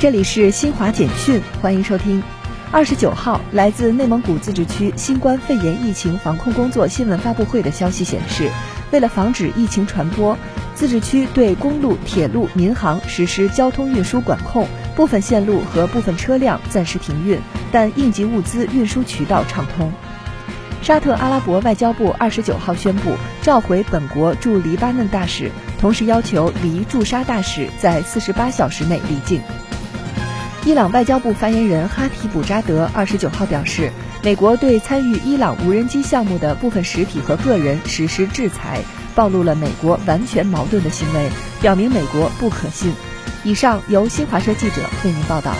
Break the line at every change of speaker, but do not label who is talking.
这里是新华简讯，欢迎收听。二十九号，来自内蒙古自治区新冠肺炎疫情防控工作新闻发布会的消息显示，为了防止疫情传播，自治区对公路、铁路、民航实施交通运输管控，部分线路和部分车辆暂时停运，但应急物资运输渠道畅通。沙特阿拉伯外交部二十九号宣布召回本国驻黎巴嫩大使，同时要求黎驻沙大使在四十八小时内离境。伊朗外交部发言人哈提卜扎德二十九号表示，美国对参与伊朗无人机项目的部分实体和个人实施制裁，暴露了美国完全矛盾的行为，表明美国不可信。以上由新华社记者为您报道。